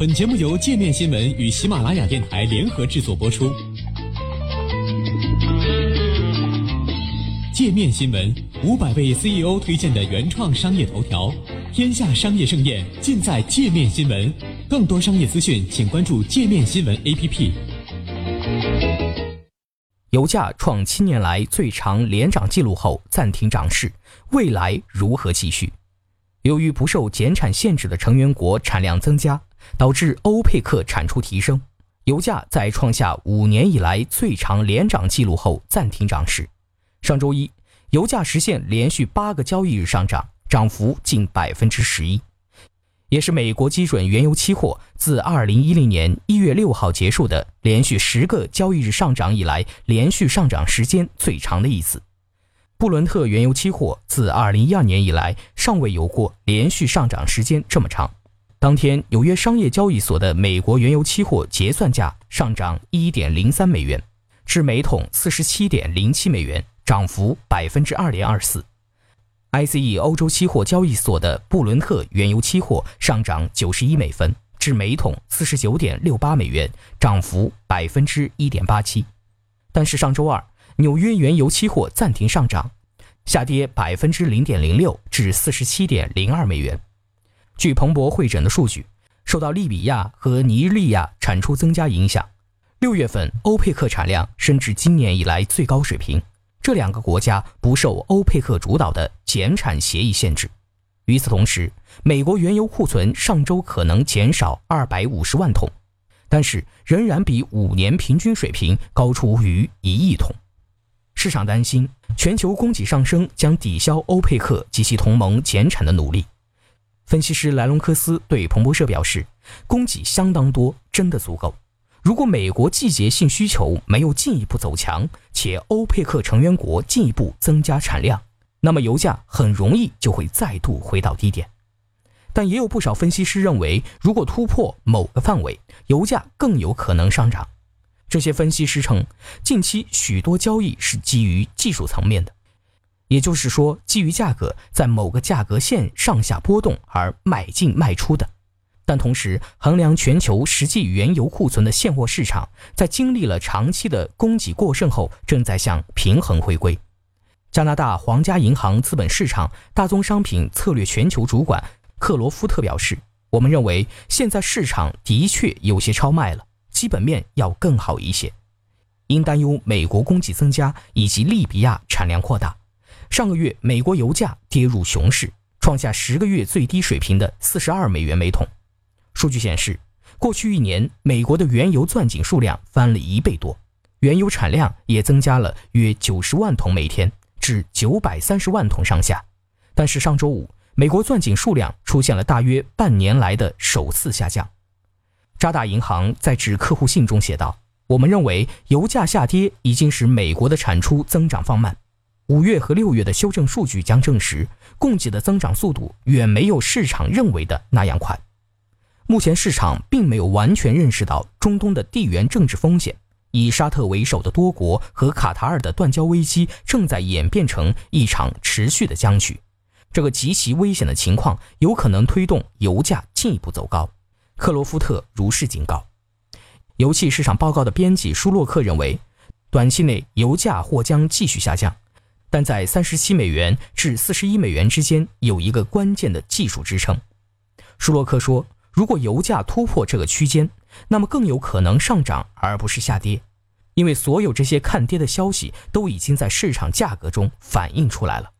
本节目由界面新闻与喜马拉雅电台联合制作播出。界面新闻五百位 CEO 推荐的原创商业头条，天下商业盛宴尽在界面新闻。更多商业资讯，请关注界面新闻 APP。油价创七年来最长连涨记录后暂停涨势，未来如何继续？由于不受减产限制的成员国产量增加。导致欧佩克产出提升，油价在创下五年以来最长连涨记录后暂停涨势。上周一，油价实现连续八个交易日上涨，涨幅近百分之十一，也是美国基准原油期货自二零一零年一月六号结束的连续十个交易日上涨以来连续上涨时间最长的一次。布伦特原油期货自二零一二年以来尚未有过连续上涨时间这么长。当天，纽约商业交易所的美国原油期货结算价上涨一点零三美元，至每桶四十七点零七美元，涨幅百分之二点二四。ICE 欧洲期货交易所的布伦特原油期货上涨九十一美分，至每桶四十九点六八美元，涨幅百分之一点八七。但是上周二，纽约原油期货暂停上涨，下跌百分之零点零六，至四十七点零二美元。据彭博会诊的数据，受到利比亚和尼日利亚产出增加影响，六月份欧佩克产量升至今年以来最高水平。这两个国家不受欧佩克主导的减产协议限制。与此同时，美国原油库存上周可能减少二百五十万桶，但是仍然比五年平均水平高出逾一亿桶。市场担心全球供给上升将抵消欧佩克及其同盟减产的努力。分析师莱隆科斯对彭博社表示，供给相当多，真的足够。如果美国季节性需求没有进一步走强，且欧佩克成员国进一步增加产量，那么油价很容易就会再度回到低点。但也有不少分析师认为，如果突破某个范围，油价更有可能上涨。这些分析师称，近期许多交易是基于技术层面的。也就是说，基于价格在某个价格线上下波动而买进卖出的，但同时衡量全球实际原油库存的现货市场，在经历了长期的供给过剩后，正在向平衡回归。加拿大皇家银行资本市场大宗商品策略全球主管克罗夫特表示：“我们认为现在市场的确有些超卖了，基本面要更好一些。因担忧美国供给增加以及利比亚产量扩大。”上个月，美国油价跌入熊市，创下十个月最低水平的四十二美元每桶。数据显示，过去一年，美国的原油钻井数量翻了一倍多，原油产量也增加了约九十万桶每天，至九百三十万桶上下。但是上周五，美国钻井数量出现了大约半年来的首次下降。渣打银行在致客户信中写道：“我们认为，油价下跌已经使美国的产出增长放慢。”五月和六月的修正数据将证实，供给的增长速度远没有市场认为的那样快。目前市场并没有完全认识到中东的地缘政治风险，以沙特为首的多国和卡塔尔的断交危机正在演变成一场持续的僵局。这个极其危险的情况有可能推动油价进一步走高。克罗夫特如是警告。油气市场报告的编辑舒洛克认为，短期内油价或将继续下降。但在三十七美元至四十一美元之间有一个关键的技术支撑。舒洛克说，如果油价突破这个区间，那么更有可能上涨而不是下跌，因为所有这些看跌的消息都已经在市场价格中反映出来了。